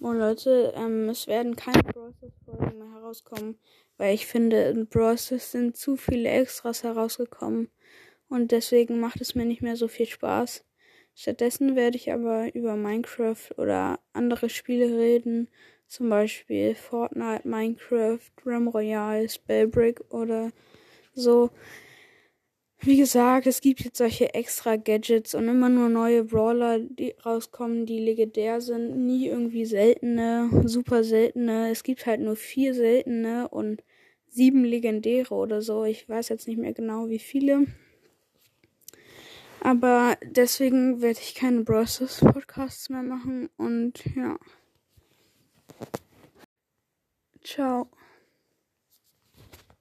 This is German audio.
Oh Leute, ähm, es werden keine Process-Folgen mehr herauskommen, weil ich finde, in Process sind zu viele Extras herausgekommen und deswegen macht es mir nicht mehr so viel Spaß. Stattdessen werde ich aber über Minecraft oder andere Spiele reden, zum Beispiel Fortnite, Minecraft, Ram Royale, Spellbrick oder so. Wie gesagt, es gibt jetzt solche extra Gadgets und immer nur neue Brawler, die rauskommen, die legendär sind. Nie irgendwie seltene, super seltene. Es gibt halt nur vier seltene und sieben legendäre oder so. Ich weiß jetzt nicht mehr genau, wie viele. Aber deswegen werde ich keine Bros. Podcasts mehr machen und ja. Ciao.